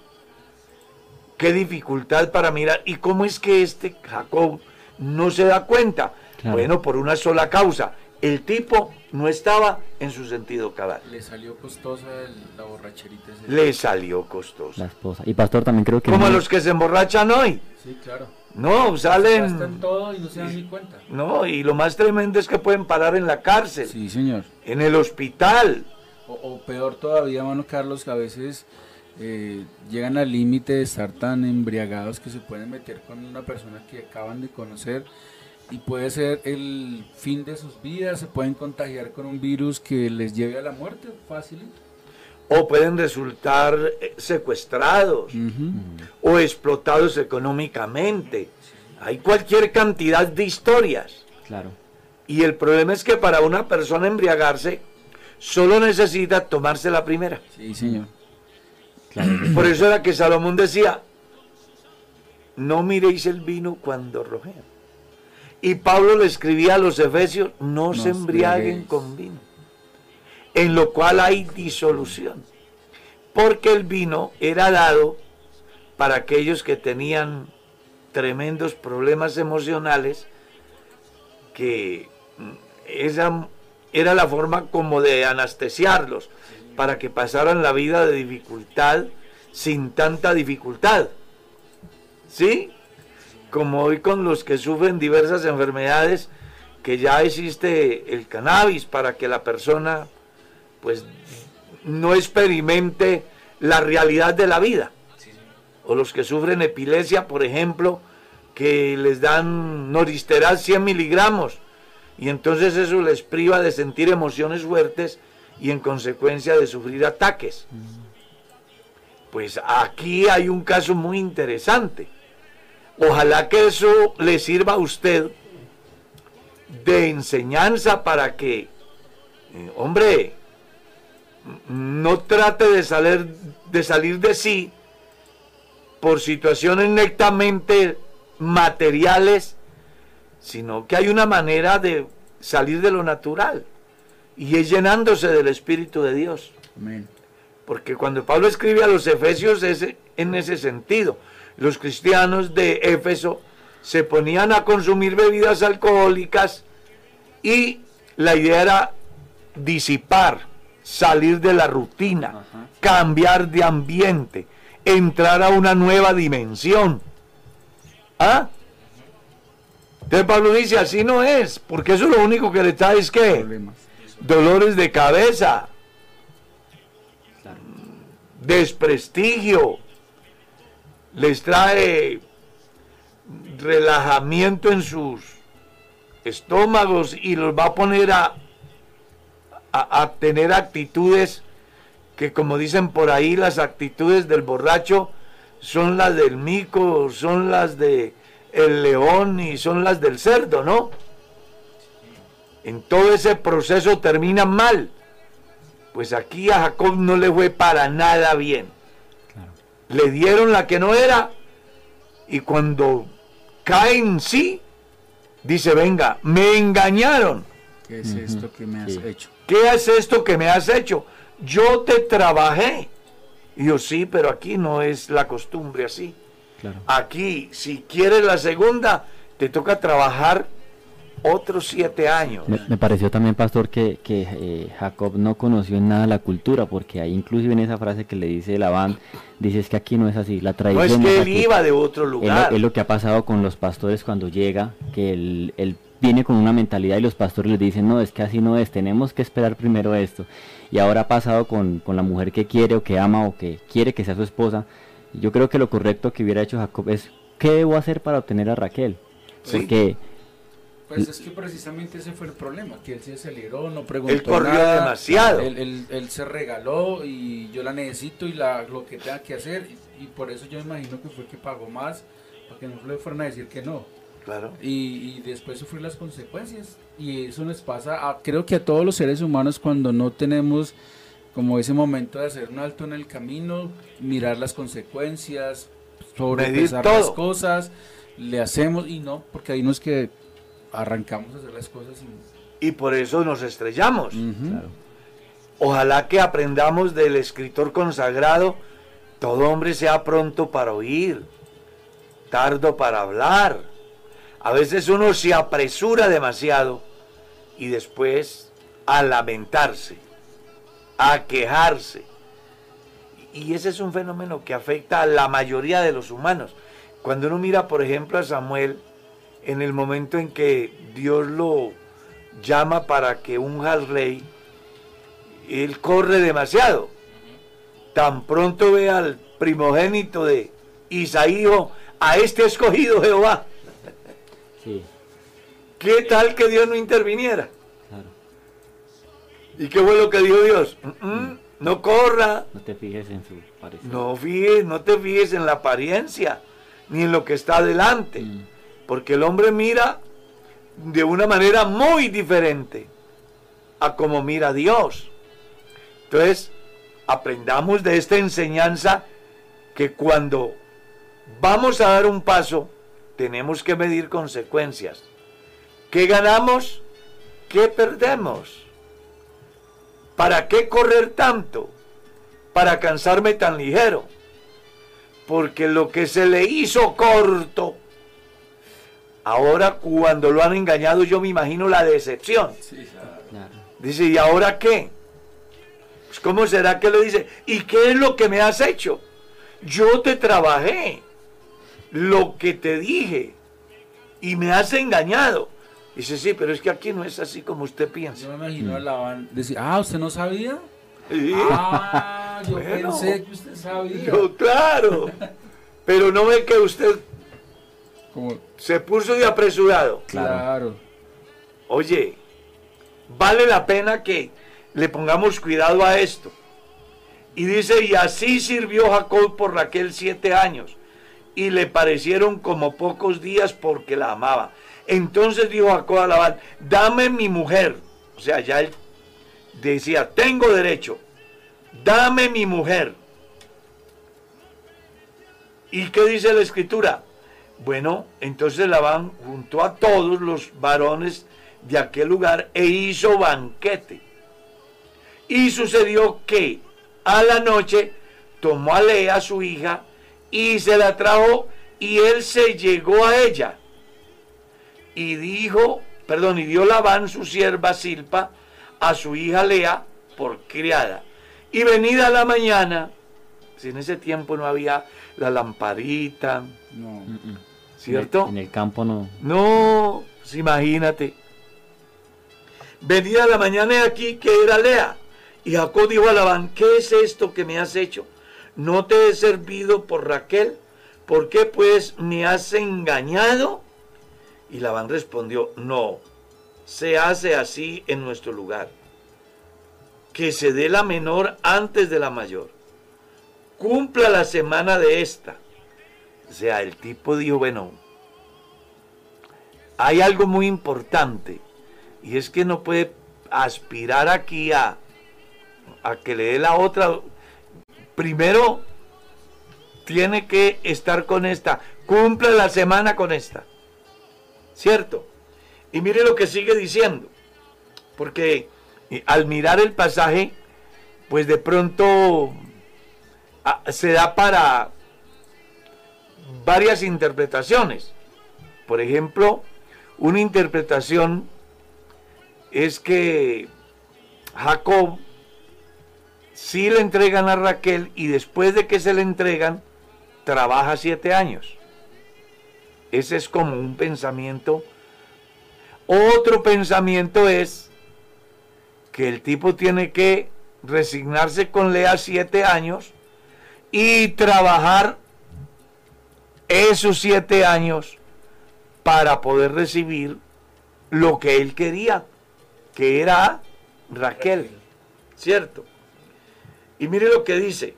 qué dificultad para mirar. ¿Y cómo es que este Jacob no se da cuenta? Claro. Bueno, por una sola causa. El tipo no estaba en su sentido cabal. Le salió costosa el- la borracherita. ese- Le salió costoso. La esposa. Y pastor también creo que... Como no- los que se emborrachan hoy. Sí, claro. No, Gastan salen... todo y no se dan ni cuenta. No, y lo más tremendo es que pueden parar en la cárcel, Sí, señor. en el hospital. O, o peor todavía, mano Carlos, que a veces eh, llegan al límite de estar tan embriagados que se pueden meter con una persona que acaban de conocer y puede ser el fin de sus vidas, se pueden contagiar con un virus que les lleve a la muerte fácilmente. O pueden resultar eh, secuestrados. O explotados económicamente. Hay cualquier cantidad de historias. Claro. Y el problema es que para una persona embriagarse, solo necesita tomarse la primera. Sí, señor. Claro. Por eso era que Salomón decía, no miréis el vino cuando rojea. Y Pablo le escribía a los efesios, no, No se embriaguen con vino. en lo cual hay disolución. Porque el vino era dado para aquellos que tenían tremendos problemas emocionales, que esa era la forma como de anestesiarlos, para que pasaran la vida de dificultad sin tanta dificultad. ¿Sí? Como hoy con los que sufren diversas enfermedades, que ya existe el cannabis para que la persona pues no experimente la realidad de la vida. O los que sufren epilepsia, por ejemplo, que les dan noristeral 100 miligramos y entonces eso les priva de sentir emociones fuertes y en consecuencia de sufrir ataques. Pues aquí hay un caso muy interesante. Ojalá que eso le sirva a usted de enseñanza para que, eh, hombre, no trate de salir, de salir de sí por situaciones netamente materiales, sino que hay una manera de salir de lo natural y es llenándose del Espíritu de Dios. Porque cuando Pablo escribe a los Efesios es en ese sentido. Los cristianos de Éfeso se ponían a consumir bebidas alcohólicas y la idea era disipar, salir de la rutina, cambiar de ambiente, entrar a una nueva dimensión. ¿Ah? Entonces Pablo dice, así no es, porque eso es lo único que le trae es que dolores de cabeza, desprestigio, les trae relajamiento en sus estómagos y los va a poner a, a, tener actitudes que como dicen por ahí, las actitudes del borracho son las del mico, son las de el león y son las del cerdo, ¿no? En todo ese proceso termina mal. Pues aquí a Jacob no le fue para nada bien. Le dieron la que no era y cuando cae en sí, Dice, venga, me engañaron. ¿Qué es esto que me has hecho? ¿Qué es esto que me has hecho? Yo te trabajé. Y yo sí, pero aquí no es la costumbre así. Aquí, si quieres la segunda, te toca trabajar otros siete años. Me, pareció también, pastor, que, eh, Jacob no conoció en nada la cultura, porque ahí inclusive en esa frase que le dice Labán, dice es que aquí no es así, la tradición... No es que él iba de otro lugar. Es lo, que ha pasado con los pastores cuando llega, que él, viene con una mentalidad y los pastores le dicen, no, es que así no es, tenemos que esperar primero esto. Y ahora ha pasado con, la mujer que quiere o que ama o que quiere que sea su esposa. Yo creo que lo correcto que hubiera hecho Jacob es, ¿qué debo hacer para obtener a Raquel? Porque pues es que precisamente ese fue el problema, que él se aceleró, no preguntó Él corrió demasiado. Él, se regaló y yo la necesito y la, lo que tenga que hacer y, por eso yo imagino que fue que pagó más, para que no le fueran a decir que no. Claro. Y, y después sufrir las consecuencias. Y eso nos pasa, a, creo que a todos los seres humanos cuando no tenemos como ese momento de hacer un alto en el camino, mirar las consecuencias, sobrepensar las cosas, le hacemos y no, porque no es que arrancamos a hacer las cosas y, por eso nos estrellamos. Ojalá que aprendamos del escritor consagrado, todo hombre sea pronto para oír, tardo para hablar. A veces uno se apresura demasiado y después a lamentarse, a quejarse. Y ese es un fenómeno que afecta a la mayoría de los humanos. Cuando uno mira, por ejemplo, a Samuel, en el momento en que Dios lo llama para que unja al rey, él corre demasiado. Tan pronto ve al primogénito de Isaí, a este escogido Jehová. ¿Qué tal que Dios no interviniera? ¿Y qué fue lo que dijo Dios? Mm, mm, no corra. No te fijes en su apariencia. No, fijes, no te fijes en la apariencia, ni en lo que está delante. Mm. Porque el hombre mira de una manera muy diferente a como mira Dios. Entonces, aprendamos de esta enseñanza que cuando vamos a dar un paso, tenemos que medir consecuencias. ¿Qué ganamos? ¿Qué perdemos? ¿para qué correr tanto? Para cansarme tan ligero. Porque lo que se le hizo corto, ahora cuando lo han engañado yo me imagino la decepción. Dice, ¿y ahora qué? Pues ¿Cómo será que le dice? ¿Y qué es lo que me has hecho? Yo te trabajé, lo que te dije, y me has engañado. Dice, sí, pero es que aquí no es así como usted piensa. Yo me imagino a Labán decir, ah, ¿usted no sabía? Sí. Ah, yo Bueno. pensé que usted sabía. Yo, claro. Pero no ve que usted Como, se puso de apresurado. claro. Oye, vale la pena que le pongamos cuidado a esto. Y dice, y así sirvió Jacob por Raquel siete años, y le parecieron como pocos días porque la amaba. Entonces dijo Jacob a Labán, dame mi mujer. O sea, ya él decía, tengo derecho, dame mi mujer. ¿Y qué dice la escritura? Bueno, entonces Labán juntó a todos los varones de aquel lugar e hizo banquete. Y sucedió que a la noche tomó a Lea, su hija, y se la trajo, y él se llegó a ella. Y dijo, perdón, y dio Labán su sierva Silpa a su hija Lea por criada. Y venida la mañana, si en ese tiempo no había la lamparita, No. ¿Cierto? En el campo no. No, pues imagínate. Venía la mañana de aquí que era Lea. Y Jacob dijo a Labán, ¿qué es esto que me has hecho? ¿No te he servido por Raquel? ¿Por qué pues me has engañado? Y Labán respondió, no, se hace así en nuestro lugar. Que se dé la menor antes de la mayor. Cumpla la semana de esta. Sea, el tipo dijo, bueno, hay algo muy importante y es que no puede aspirar aquí a, a que le dé la otra. Primero tiene que estar con esta, cumple la semana con esta, ¿cierto? Y mire lo que sigue diciendo, porque al mirar el pasaje, pues de pronto ah, se da para varias interpretaciones. Por ejemplo, una interpretación es que Jacob sí le entregan a Raquel y después de que se le entregan, trabaja siete años. Ese es como un pensamiento. Otro pensamiento es que el tipo tiene que resignarse con Lea siete años y trabajar esos siete años para poder recibir lo que él quería, que era Raquel, ¿cierto? Y mire lo que dice,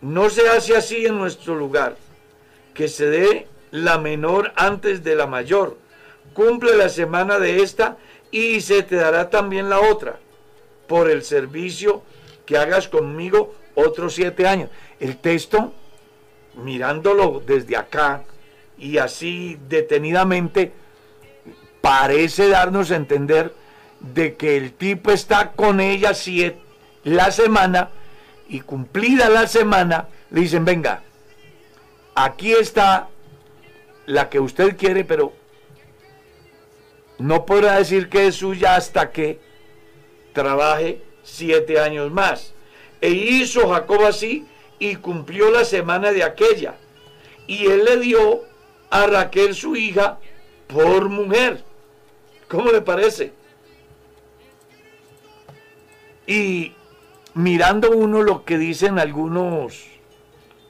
no se hace así en nuestro lugar, que se dé la menor antes de la mayor, cumple la semana de esta y se te dará también la otra, por el servicio que hagas conmigo otros siete años. El texto mirándolo desde acá y así detenidamente, parece darnos a entender de que el tipo está con ella siete, la semana y cumplida la semana, le dicen, venga, aquí está la que usted quiere, pero no podrá decir que es suya hasta que trabaje siete años más. E hizo Jacob así y cumplió la semana de aquella. Y él le dio a Raquel su hija por mujer. ¿Cómo le parece? Y mirando uno lo que dicen algunos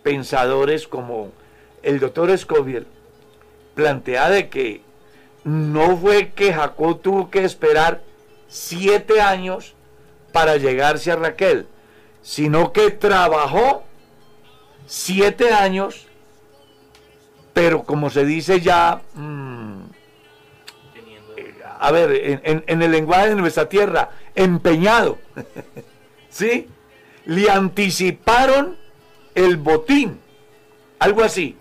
pensadores como el doctor Escobier, plantea de que no fue que Jacob tuvo que esperar siete años para llegarse a Raquel, sino que trabajó siete años, pero como se dice ya, mm, a ver, en, en- en el lenguaje de nuestra tierra, empeñado, ¿sí? Le anticiparon el botín, algo así.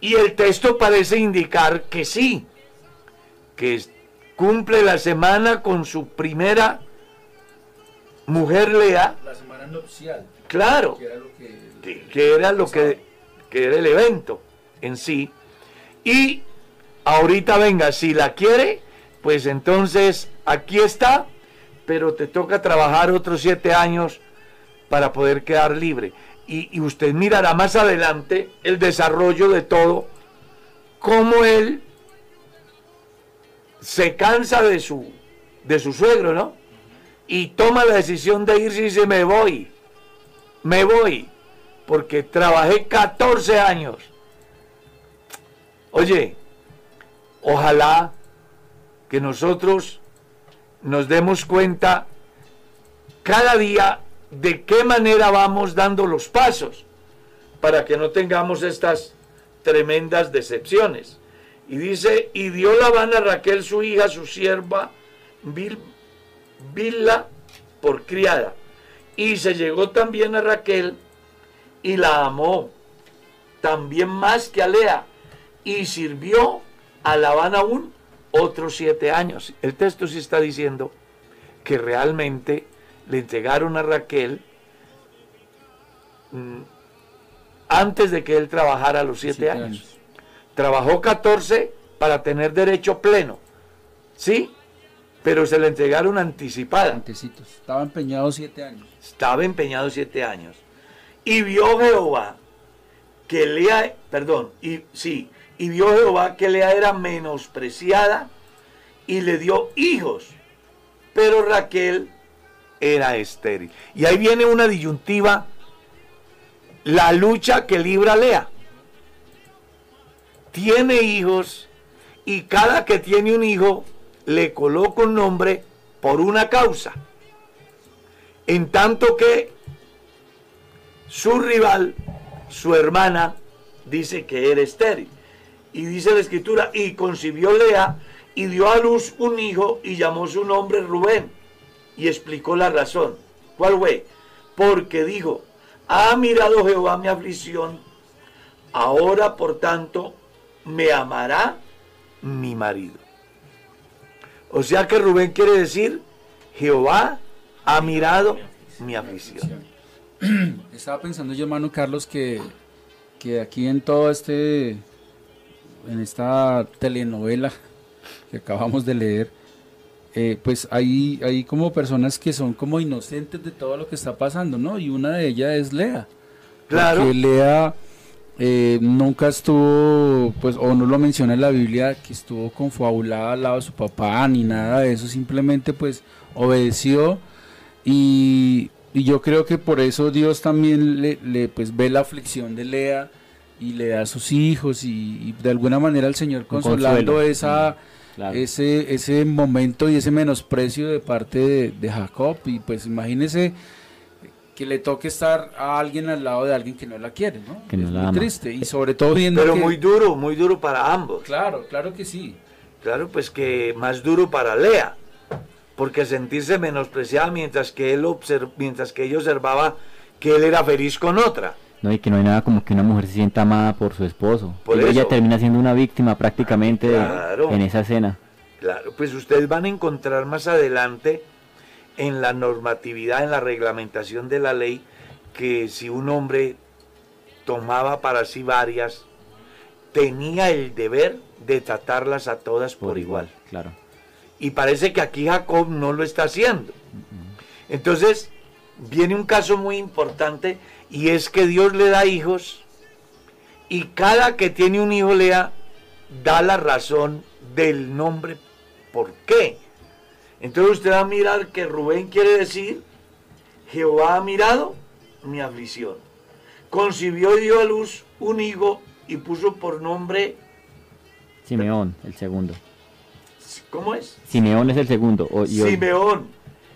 Y el texto parece indicar que sí, que cumple la semana con su primera mujer Lea, La semana nupcial, claro, que era lo que... que, que era lo que, que era el evento en sí. Y ahorita venga, si la quiere, pues entonces aquí está, pero te toca trabajar otros siete años para poder quedar libre. Y, y usted mirará más adelante el desarrollo de todo, cómo él se cansa de su, de su suegro, ¿no? Y toma la decisión de irse y dice, me voy, me voy, porque trabajé 14 años. Oye, ojalá que nosotros nos demos cuenta cada día de qué manera vamos dando los pasos para que no tengamos estas tremendas decepciones. Y dice, y dio Labán a Raquel su hija, su sierva, Bilha, por criada. Y se llegó también a Raquel y la amó, también más que a Lea, y sirvió a Labán aún otros siete años. El texto sí está diciendo que realmente le entregaron a Raquel mm, antes de que él trabajara los siete, Siete años. años. Trabajó 14 para tener derecho pleno, ¿sí? Pero se le entregaron anticipada. Antecitos. Estaba empeñado siete años. Estaba empeñado siete años. Y vio Jehová que Lea, perdón, y sí, y vio Jehová que Lea era menospreciada y le dio hijos. Pero Raquel era estéril. Y ahí viene una disyuntiva, la lucha que libra Lea. Tiene hijos y cada que tiene un hijo le coloca un nombre por una causa. En tanto que su rival, su hermana, dice que era estéril. Y dice la escritura, y concibió Lea y dio a luz un hijo y llamó su nombre Rubén. Y explicó la razón. ¿Cuál fue? Porque dijo, ha mirado Jehová mi aflicción, ahora por tanto me amará mi marido. O sea que Rubén quiere decir, Jehová ha mirado mi aflicción. Estaba pensando yo, hermano Carlos, que, que aquí en todo este, en esta telenovela que acabamos de leer, eh, pues hay, hay como personas que son como inocentes de todo lo que está pasando, ¿no? Y una de ellas es Lea. Claro. Porque Lea eh, nunca estuvo, pues, o no lo menciona en la Biblia, que estuvo confabulada al lado de su papá, ni nada de eso, simplemente pues obedeció y, y yo creo que por eso Dios también le, le, pues ve la aflicción de Lea y le da a sus hijos y, y de alguna manera el Señor consolando consuelo. esa Claro. ese ese momento y ese menosprecio de parte de, de Jacob y pues imagínese que le toque estar a alguien al lado de alguien que no la quiere, ¿no? Que no es la muy ama. triste y sobre todo viendo Pero que- muy duro, muy duro para ambos. claro, claro que sí. Claro, pues que más duro para Lea, porque sentirse menospreciada mientras que él observ- mientras que ella observaba que él era feliz con otra. No, y que no hay nada como que una mujer se sienta amada por su esposo. Por Y ella eso. termina siendo una víctima prácticamente de- Claro. en esa escena. Claro, pues ustedes van a encontrar más adelante en la normatividad, en la reglamentación de la ley, que si un hombre tomaba para sí varias, tenía el deber de tratarlas a todas por, igual. Claro. Y parece que aquí Jacob no lo está haciendo. Entonces, viene un caso muy importante y es que Dios le da hijos y cada que tiene un hijo le da, la razón del nombre por qué. Entonces usted va a mirar que Rubén quiere decir, Jehová ha mirado mi aflicción. Concibió y dio a luz un hijo y puso por nombre, Simeón, el segundo. ¿Cómo es? Simeón es el segundo. O, y hoy- Simeón.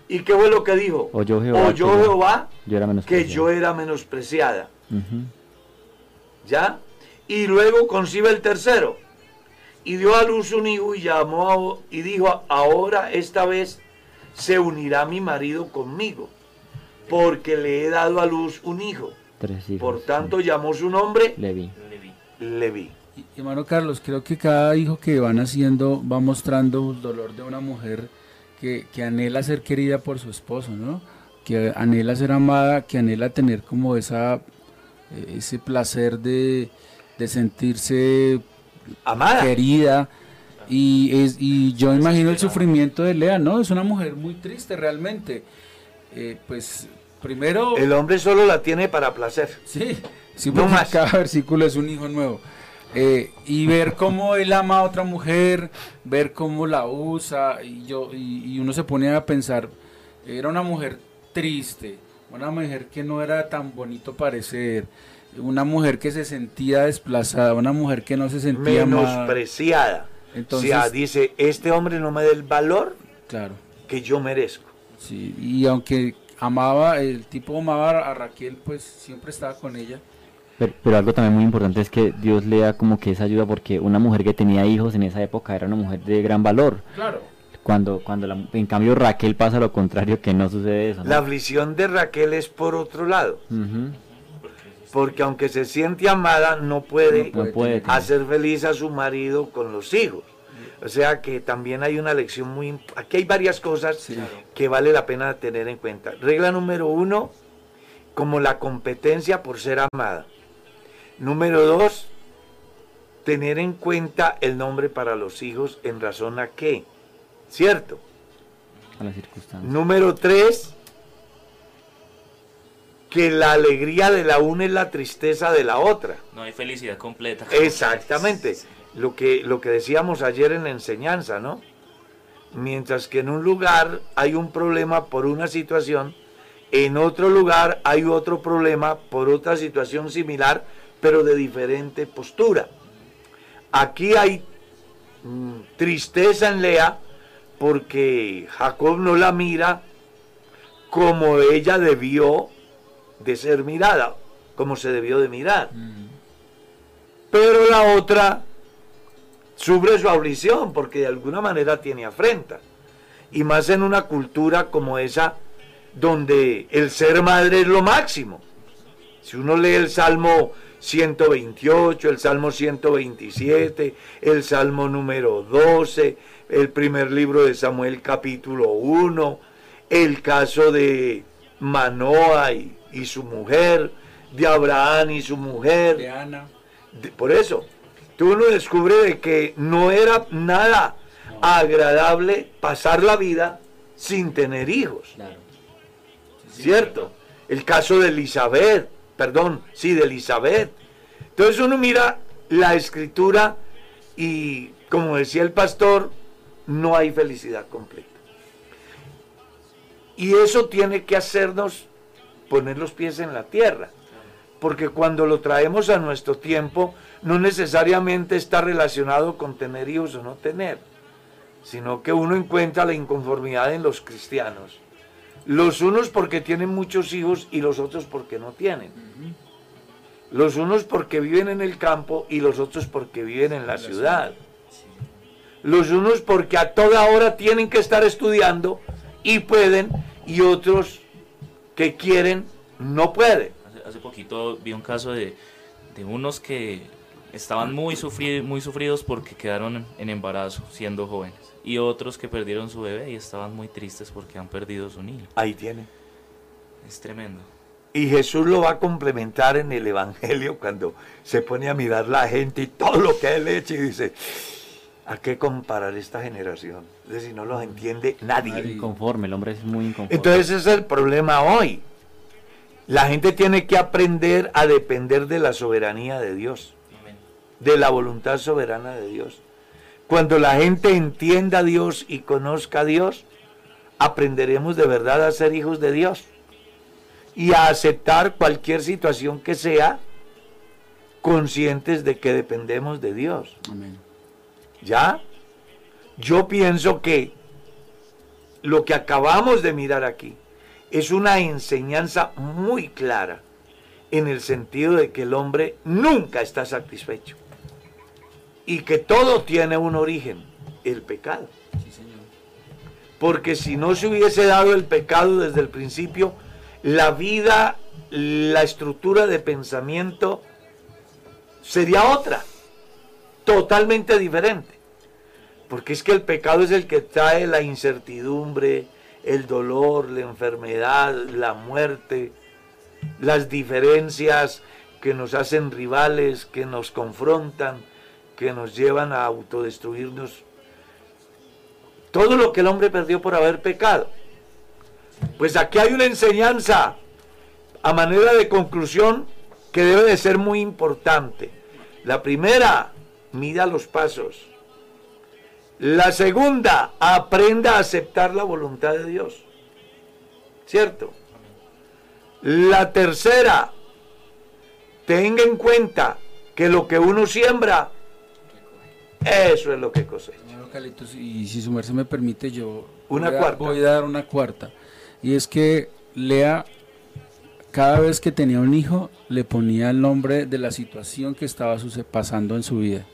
¿Y qué fue lo que dijo? Oyó Jehová Oyó que- Jehová yo era que yo era menospreciada. ¿Ya? Y luego concibe el tercero. Y dio a luz un hijo y llamó a- y dijo, ahora esta vez se unirá mi marido conmigo, porque le he dado a luz un hijo. Tres hijos. Por tanto llamó su nombre sí. Levi. Leví. Hermano Carlos, creo que cada hijo que van haciendo va mostrando el dolor de una mujer que, que anhela ser querida por su esposo, ¿no? que anhela ser amada, que anhela tener como esa, eh, ese placer de, de sentirse Amada. querida. Y, es, y yo imagino el sufrimiento de Lea, ¿no? Es una mujer muy triste realmente. Eh, pues primero... El hombre solo la tiene para placer. Sí, sí No porque más. cada versículo es un hijo nuevo. Eh, y ver cómo él ama a otra mujer, ver cómo la usa, y, yo, y, y uno se pone a pensar, era una mujer triste, una mujer que no era tan bonito parecer, una mujer que se sentía desplazada, una mujer que no se sentía amada. Menospreciada. Entonces- o sea, dice, este hombre no me da el valor Claro, que yo merezco. sí, y aunque amaba, el tipo amaba a Raquel, pues siempre estaba con ella. Pero, pero algo también muy importante es que Dios le da como que esa ayuda porque una mujer que tenía hijos en esa época era una mujer de gran valor. Claro. Cuando, cuando la- en cambio Raquel pasa lo contrario, que no sucede eso. ¿no? La aflicción de Raquel es por otro lado. Porque aunque se siente amada, no puede, No puede tener. hacer feliz a su marido con los hijos. O sea que también hay una lección muy... Aquí hay varias cosas Sí. que vale la pena tener en cuenta. Regla número uno, como la competencia por ser amada. Número dos, tener en cuenta el nombre para los hijos en razón a qué. ¿Cierto? A las circunstancias. Número tres, que la alegría de la una es la tristeza de la otra. No hay felicidad completa. Exactamente. Lo que, lo que decíamos ayer en la enseñanza, ¿no? Mientras que en un lugar hay un problema por una situación, en otro lugar hay otro problema por otra situación similar, pero de diferente postura. Aquí hay mm, tristeza en Lea porque Jacob no la mira como ella debió de ser mirada, como se debió de mirar. Pero la otra sufre su aflicción porque de alguna manera tiene afrenta. Y más en una cultura como esa, donde el ser madre es lo máximo. Si uno lee el Salmo 128, el Salmo 127, el Salmo número 12, el primer libro de Samuel capítulo 1, el caso de Manoa y, y su mujer, de Abraham y su mujer, De Ana. de- por eso, tú uno descubre de que no era nada agradable pasar la vida sin tener hijos. ¿Cierto? El caso de Elizabeth, perdón, sí, de Elizabeth. Entonces uno mira la escritura y, como decía el pastor, no hay felicidad completa. Y eso tiene que hacernos poner los pies en la tierra. Porque cuando lo traemos a nuestro tiempo, no necesariamente está relacionado con tener hijos o no tener, sino que uno encuentra la inconformidad en los cristianos. Los unos porque tienen muchos hijos y los otros porque no tienen. Los unos porque viven en el campo y los otros porque viven en la ciudad. Los unos porque a toda hora tienen que estar estudiando y pueden, y otros que quieren no pueden. Hace, hace poquito vi un caso de, de unos que estaban muy, muy sufridos porque quedaron en embarazo siendo jóvenes. Y otros que perdieron su bebé y estaban muy tristes porque han perdido su niño. Ahí tienen. Es tremendo. Y Jesús lo va a complementar en el Evangelio cuando se pone a mirar la gente y todo lo que él hecho y dice, ¿a qué comparar esta generación? Es decir, no los entiende nadie. Inconforme, el hombre es muy inconforme. Entonces ese es el problema hoy. La gente tiene que aprender a depender de la soberanía de Dios, de la voluntad soberana de Dios. Cuando la gente entienda a Dios y conozca a Dios, aprenderemos de verdad a ser hijos de Dios y a aceptar cualquier situación que sea, conscientes de que dependemos de Dios. Amén. ¿Ya? Yo pienso que lo que acabamos de mirar aquí es una enseñanza muy clara en el sentido de que el hombre nunca está satisfecho y que todo tiene un origen, el pecado. Porque si no se hubiese dado el pecado desde el principio, la vida, la estructura de pensamiento sería otra, totalmente diferente. Porque es que el pecado es el que trae la incertidumbre, el dolor, la enfermedad, la muerte, las diferencias que nos hacen rivales, que nos confrontan, que nos llevan a autodestruirnos. Todo lo que el hombre perdió por haber pecado. Pues aquí hay una enseñanza a manera de conclusión que debe de ser muy importante. La primera, mida los pasos. La segunda, aprenda a aceptar la voluntad de Dios. ¿Cierto? La tercera, tenga en cuenta que lo que uno siembra, eso es lo que cosecha. y si su merced me permite, yo una voy, a, cuarta. voy a dar una cuarta. Y es que Lea, cada vez que tenía un hijo, le ponía el nombre de la situación que estaba pasando en su vida.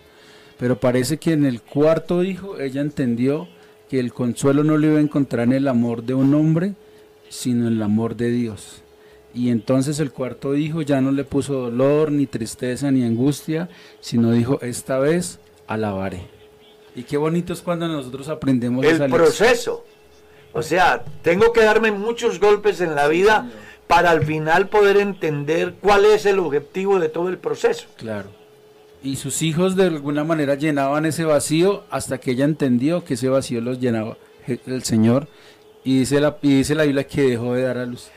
Pero parece que en el cuarto hijo ella entendió que el consuelo no lo iba a encontrar en el amor de un hombre, sino en el amor de Dios. Y entonces el cuarto hijo ya no le puso dolor, ni tristeza, ni angustia, sino dijo, esta vez alabaré. Y qué bonito es cuando nosotros aprendemos el proceso. O sea, tengo que darme muchos golpes en la vida para al final poder entender cuál es el objetivo de todo el proceso. Claro. Y sus hijos de alguna manera llenaban ese vacío hasta que ella entendió que ese vacío los llenaba el Señor. Y dice la, y dice la Biblia que dejó de dar a luz.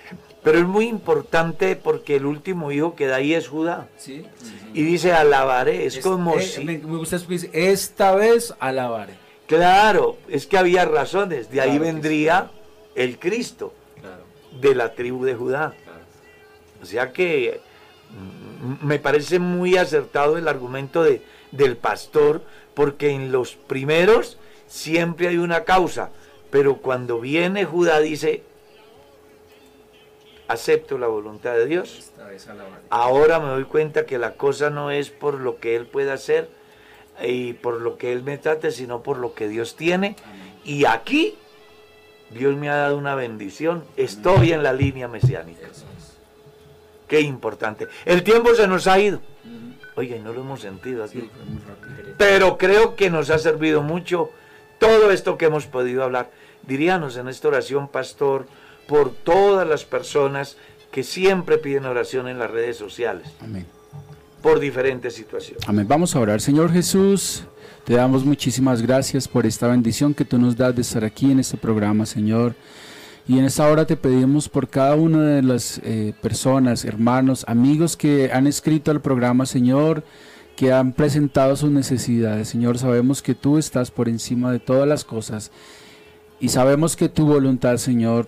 Pero es muy importante porque el último hijo que da ahí es Judá. Y dice alabaré, es, como eh, si... Me, gusta dice, esta vez alabaré. Claro, es que había razones, de ahí vendría el Cristo de la tribu de Judá. O sea que mm, me parece muy acertado el argumento de, del pastor, porque en los primeros siempre hay una causa, pero cuando viene Judá dice, acepto la voluntad de Dios. Ahora me doy cuenta que la cosa no es por lo que Él puede hacer y por lo que Él me trate, sino por lo que Dios tiene. Y aquí Dios me ha dado una bendición. Estoy en la línea mesiánica. Qué importante. El tiempo se nos ha ido. Y no lo hemos sentido aquí. Pero creo que nos ha servido mucho todo esto que hemos podido hablar. Diríanos en esta oración, pastor, por todas las personas que siempre piden oración en las redes sociales. Amén. Por diferentes situaciones. Amén. Vamos a orar. Señor Jesús, te damos muchísimas gracias por esta bendición que tú nos das de estar aquí en este programa, Señor. Y en esta hora te pedimos por cada una de las eh, personas, hermanos, amigos que han escrito al programa, Señor, que han presentado sus necesidades. Señor, sabemos que tú estás por encima de todas las cosas y sabemos que tu voluntad, Señor,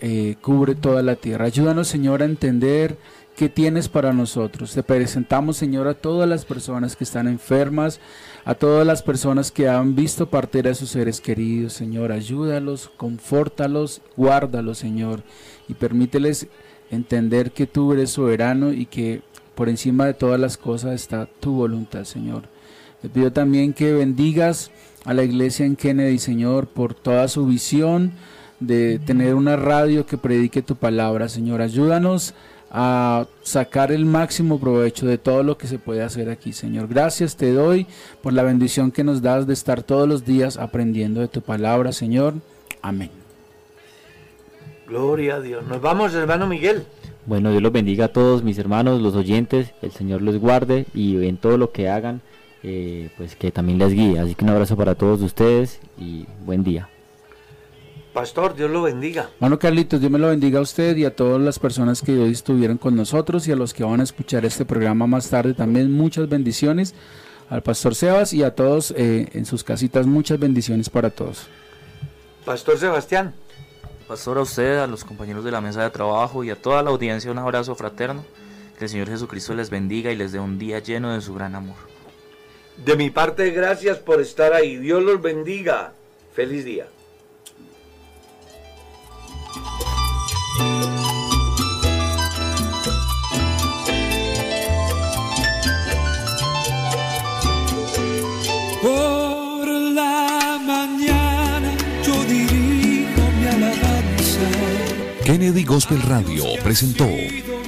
eh, cubre toda la tierra. Ayúdanos, Señor, a entender qué tienes para nosotros. Te presentamos, Señor, a todas las personas que están enfermas, a todas las personas que han visto partir a sus seres queridos, Señor. Ayúdalos, confórtalos, guárdalos, Señor, y permíteles entender que tú eres soberano y que por encima de todas las cosas está tu voluntad, Señor. Te pido también que bendigas a la iglesia en Kennedy, Señor, por toda su visión de tener una radio que predique tu palabra, Señor. Ayúdanos a sacar el máximo provecho de todo lo que se puede hacer aquí, Señor. Gracias te doy por la bendición que nos das de estar todos los días aprendiendo de tu palabra, Señor. Amén. Gloria a Dios. Nos vamos, hermano Miguel. Bueno, Dios los bendiga a todos mis hermanos, los oyentes, el Señor los guarde y en todo lo que hagan, eh, pues que también les guíe. Así que un abrazo para todos ustedes y buen día. Pastor, Dios lo bendiga. Mano Carlitos, Dios me lo bendiga a usted y a todas las personas que hoy estuvieron con nosotros y a los que van a escuchar este programa más tarde también muchas bendiciones. Al Pastor Sebas y a todos eh, en sus casitas muchas bendiciones para todos. Pastor Sebastián. Pastor, a usted, a los compañeros de la mesa de trabajo y a toda la audiencia un abrazo fraterno. Que el Señor Jesucristo les bendiga y les dé un día lleno de su gran amor. De mi parte, gracias por estar ahí. Dios los bendiga. Feliz día. Por la mañana yo dirijo mi alabanza. Kennedy Gospel Radio presentó